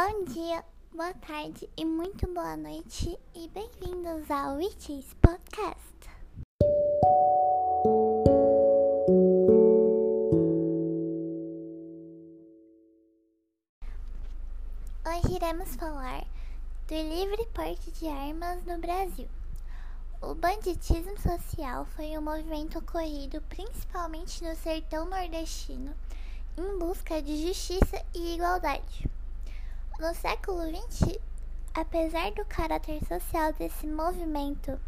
Bom dia, boa tarde e muito boa noite e bem-vindos ao Witches Podcast. Hoje iremos falar do livre porte de armas no Brasil. O banditismo social foi um movimento ocorrido principalmente no sertão nordestino em busca de justiça e igualdade. No século XX, apesar do caráter social desse movimento,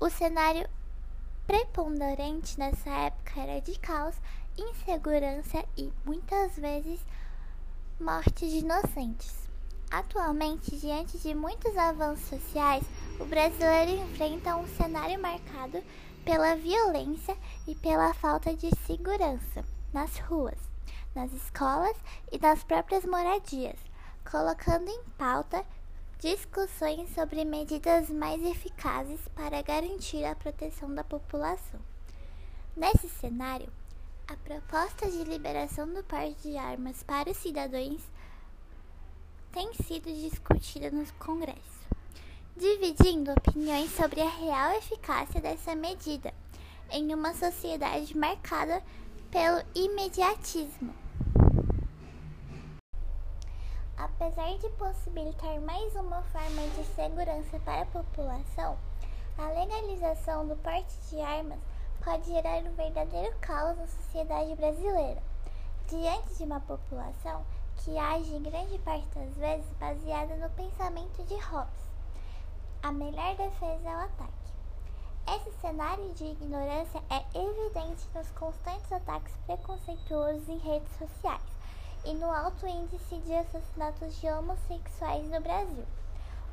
o cenário preponderante nessa época era de caos, insegurança e, muitas vezes, morte de inocentes. Atualmente, diante de muitos avanços sociais, o brasileiro enfrenta um cenário marcado pela violência e pela falta de segurança nas ruas, nas escolas e nas próprias moradias, colocando em pauta discussões sobre medidas mais eficazes para garantir a proteção da população. Nesse cenário, a proposta de liberação do porte de armas para os cidadãos tem sido discutida no Congresso, dividindo opiniões sobre a real eficácia dessa medida em uma sociedade marcada pelo imediatismo. Apesar de possibilitar mais uma forma de segurança para a população, a legalização do porte de armas pode gerar um verdadeiro caos na sociedade brasileira. Diante de uma população que age em grande parte das vezes baseada no pensamento de Hobbes. A melhor defesa é o ataque. Esse cenário de ignorância é evidente nos constantes ataques preconceituosos em redes sociais e no alto índice de assassinatos de homossexuais no Brasil,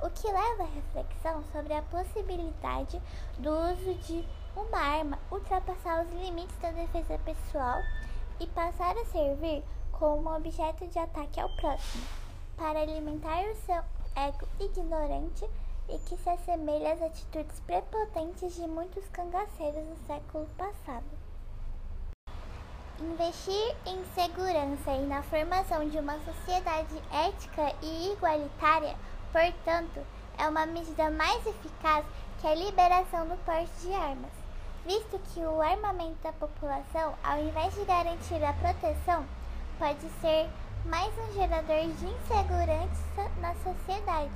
o que leva à reflexão sobre a possibilidade do uso de uma arma ultrapassar os limites da defesa pessoal e passar a servir como objeto de ataque ao próximo, para alimentar o seu ego ignorante e que se assemelha às atitudes prepotentes de muitos cangaceiros do século passado. Investir em segurança e na formação de uma sociedade ética e igualitária, portanto, é uma medida mais eficaz que a liberação do porte de armas, visto que o armamento da população, ao invés de garantir a proteção, pode ser mais um gerador de insegurança na sociedade.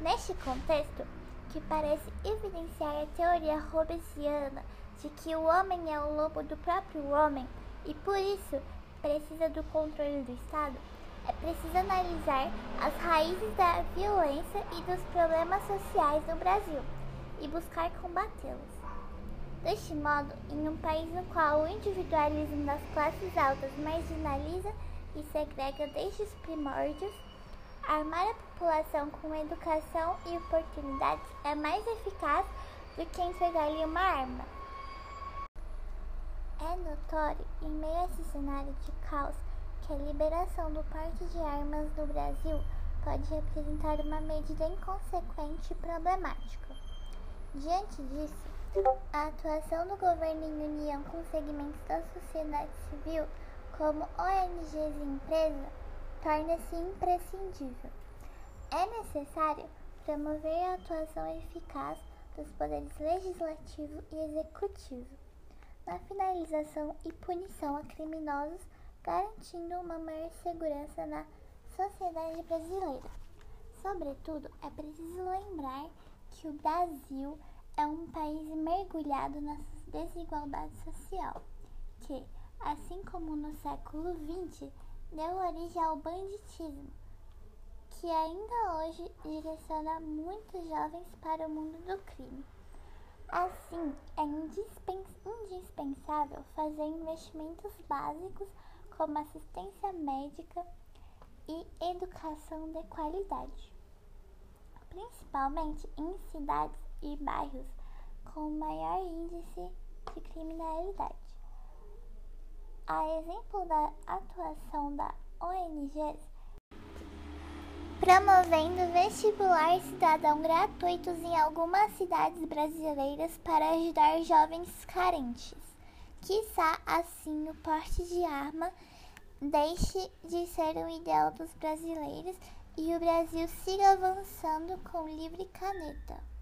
Neste contexto, que parece evidenciar a teoria hobbesiana de que o homem é o lobo do próprio homem e por isso precisa do controle do Estado, é preciso analisar as raízes da violência e dos problemas sociais no Brasil e buscar combatê-los. Deste modo, em um país no qual o individualismo das classes altas marginaliza e segrega desde os primórdios, armar a população com educação e oportunidades é mais eficaz do que entregar-lhe uma arma. É notório, em meio a esse cenário de caos, que a liberação do porte de armas no Brasil pode representar uma medida inconsequente e problemática. Diante disso, a atuação do governo em união com segmentos da sociedade civil, como ONGs e empresas, torna-se imprescindível. É necessário promover a atuação eficaz dos poderes legislativo e executivo na finalização e punição a criminosos, garantindo uma maior segurança na sociedade brasileira. Sobretudo, é preciso lembrar que o Brasil é um país mergulhado na desigualdade social, que, assim como no século XX, deu origem ao banditismo, que ainda hoje direciona muitos jovens para o mundo do crime. Assim, é indispensável fazer investimentos básicos como assistência médica e educação de qualidade, principalmente em cidades e bairros com maior índice de criminalidade. A exemplo da atuação da ONGs promovendo vestibular cidadão gratuitos em algumas cidades brasileiras para ajudar jovens carentes. Quiçá assim o porte de arma deixe de ser um ideal dos brasileiros e o Brasil siga avançando com livre caneta.